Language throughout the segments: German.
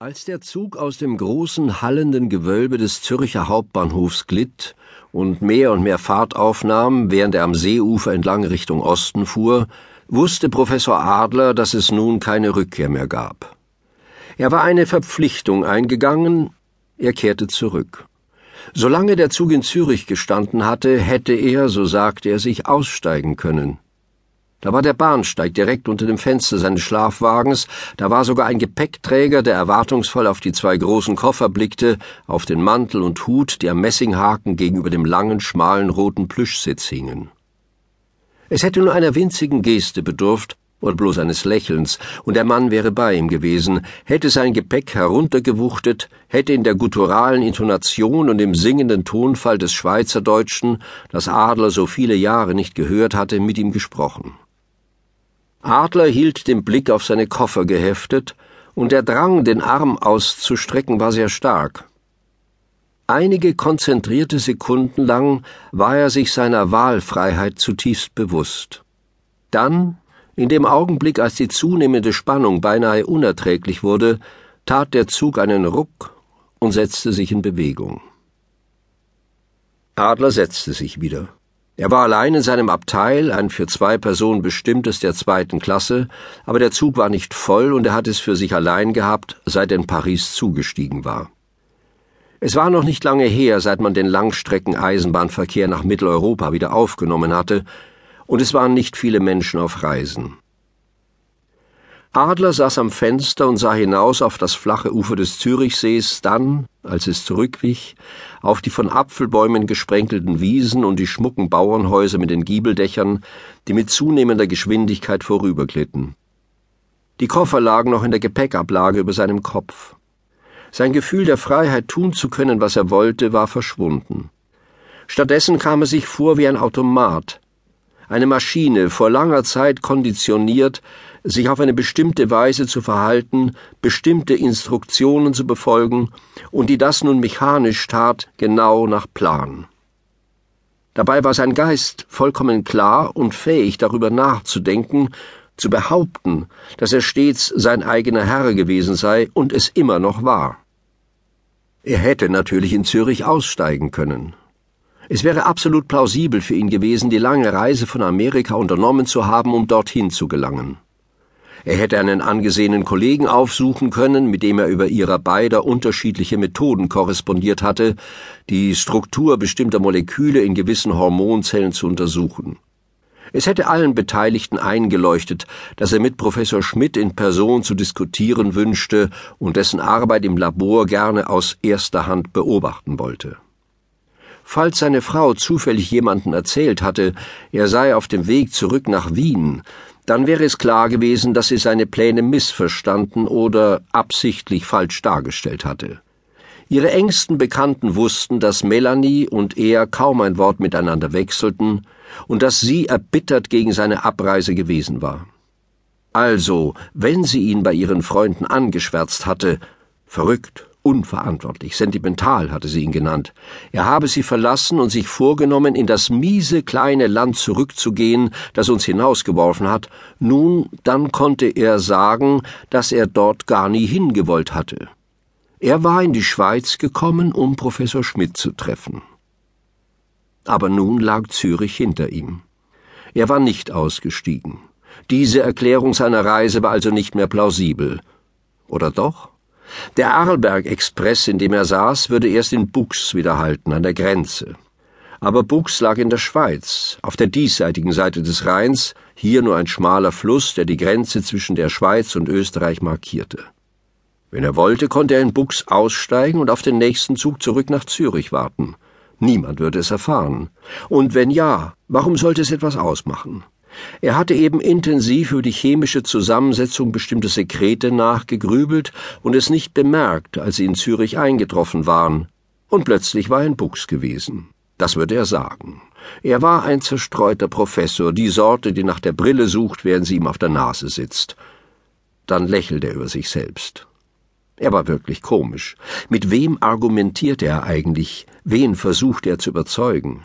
Als der Zug aus dem großen hallenden Gewölbe des Zürcher Hauptbahnhofs glitt und mehr und mehr Fahrt aufnahm, während er am Seeufer entlang Richtung Osten fuhr, wusste Professor Adler, dass es nun keine Rückkehr mehr gab. Er war eine Verpflichtung eingegangen, er kehrte zurück. Solange der Zug in Zürich gestanden hatte, hätte er, so sagte er sich, aussteigen können. Da war der Bahnsteig direkt unter dem Fenster seines Schlafwagens, da war sogar ein Gepäckträger, der erwartungsvoll auf die zwei großen Koffer blickte, auf den Mantel und Hut, die am Messinghaken gegenüber dem langen, schmalen roten Plüschsitz hingen. Es hätte nur einer winzigen Geste bedurft, oder bloß eines Lächelns, und der Mann wäre bei ihm gewesen, hätte sein Gepäck heruntergewuchtet, hätte in der gutturalen Intonation und im singenden Tonfall des Schweizerdeutschen, das Adler so viele Jahre nicht gehört hatte, mit ihm gesprochen. Adler hielt den Blick auf seine Koffer geheftet, und der Drang, den Arm auszustrecken, war sehr stark. Einige konzentrierte Sekunden lang war er sich seiner Wahlfreiheit zutiefst bewusst. Dann, in dem Augenblick, als die zunehmende Spannung beinahe unerträglich wurde, tat der Zug einen Ruck und setzte sich in Bewegung. Adler setzte sich wieder. Er war allein in seinem Abteil, ein für zwei Personen bestimmtes der zweiten Klasse, aber der Zug war nicht voll und er hat es für sich allein gehabt, seit er in Paris zugestiegen war. Es war noch nicht lange her, seit man den Langstrecken-Eisenbahnverkehr nach Mitteleuropa wieder aufgenommen hatte, und es waren nicht viele Menschen auf Reisen. Adler saß am Fenster und sah hinaus auf das flache Ufer des Zürichsees, dann, als es zurückwich, auf die von Apfelbäumen gesprenkelten Wiesen und die schmucken Bauernhäuser mit den Giebeldächern, die mit zunehmender Geschwindigkeit vorüberglitten. Die Koffer lagen noch in der Gepäckablage über seinem Kopf. Sein Gefühl der Freiheit tun zu können, was er wollte, war verschwunden. Stattdessen kam er sich vor wie ein Automat, eine Maschine vor langer Zeit konditioniert, sich auf eine bestimmte Weise zu verhalten, bestimmte Instruktionen zu befolgen und die das nun mechanisch tat, genau nach Plan. Dabei war sein Geist vollkommen klar und fähig darüber nachzudenken, zu behaupten, dass er stets sein eigener Herr gewesen sei und es immer noch war. Er hätte natürlich in Zürich aussteigen können. Es wäre absolut plausibel für ihn gewesen, die lange Reise von Amerika unternommen zu haben, um dorthin zu gelangen. Er hätte einen angesehenen Kollegen aufsuchen können, mit dem er über ihrer beider unterschiedliche Methoden korrespondiert hatte, die Struktur bestimmter Moleküle in gewissen Hormonzellen zu untersuchen. Es hätte allen Beteiligten eingeleuchtet, dass er mit Professor Schmidt in Person zu diskutieren wünschte und dessen Arbeit im Labor gerne aus erster Hand beobachten wollte. Falls seine Frau zufällig jemanden erzählt hatte, er sei auf dem Weg zurück nach Wien, dann wäre es klar gewesen, dass sie seine Pläne missverstanden oder absichtlich falsch dargestellt hatte. Ihre engsten Bekannten wussten, dass Melanie und er kaum ein Wort miteinander wechselten und dass sie erbittert gegen seine Abreise gewesen war. Also, wenn sie ihn bei ihren Freunden angeschwärzt hatte, verrückt, unverantwortlich, sentimental hatte sie ihn genannt. Er habe sie verlassen und sich vorgenommen, in das miese kleine Land zurückzugehen, das uns hinausgeworfen hat. Nun, dann konnte er sagen, dass er dort gar nie hingewollt hatte. Er war in die Schweiz gekommen, um Professor Schmidt zu treffen. Aber nun lag Zürich hinter ihm. Er war nicht ausgestiegen. Diese Erklärung seiner Reise war also nicht mehr plausibel. Oder doch? Der Arlberg-Express, in dem er saß, würde erst in Bux widerhalten, an der Grenze. Aber Bux lag in der Schweiz, auf der diesseitigen Seite des Rheins, hier nur ein schmaler Fluss, der die Grenze zwischen der Schweiz und Österreich markierte. Wenn er wollte, konnte er in Bux aussteigen und auf den nächsten Zug zurück nach Zürich warten. Niemand würde es erfahren. Und wenn ja, warum sollte es etwas ausmachen? Er hatte eben intensiv über die chemische Zusammensetzung bestimmter Sekrete nachgegrübelt und es nicht bemerkt, als sie in Zürich eingetroffen waren. Und plötzlich war er in Bux gewesen. Das würde er sagen. Er war ein zerstreuter Professor, die Sorte, die nach der Brille sucht, während sie ihm auf der Nase sitzt. Dann lächelte er über sich selbst. Er war wirklich komisch. Mit wem argumentierte er eigentlich? Wen versuchte er zu überzeugen?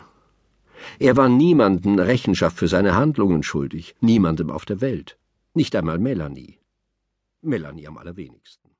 Er war niemanden Rechenschaft für seine Handlungen schuldig, niemandem auf der Welt, nicht einmal Melanie. Melanie am allerwenigsten.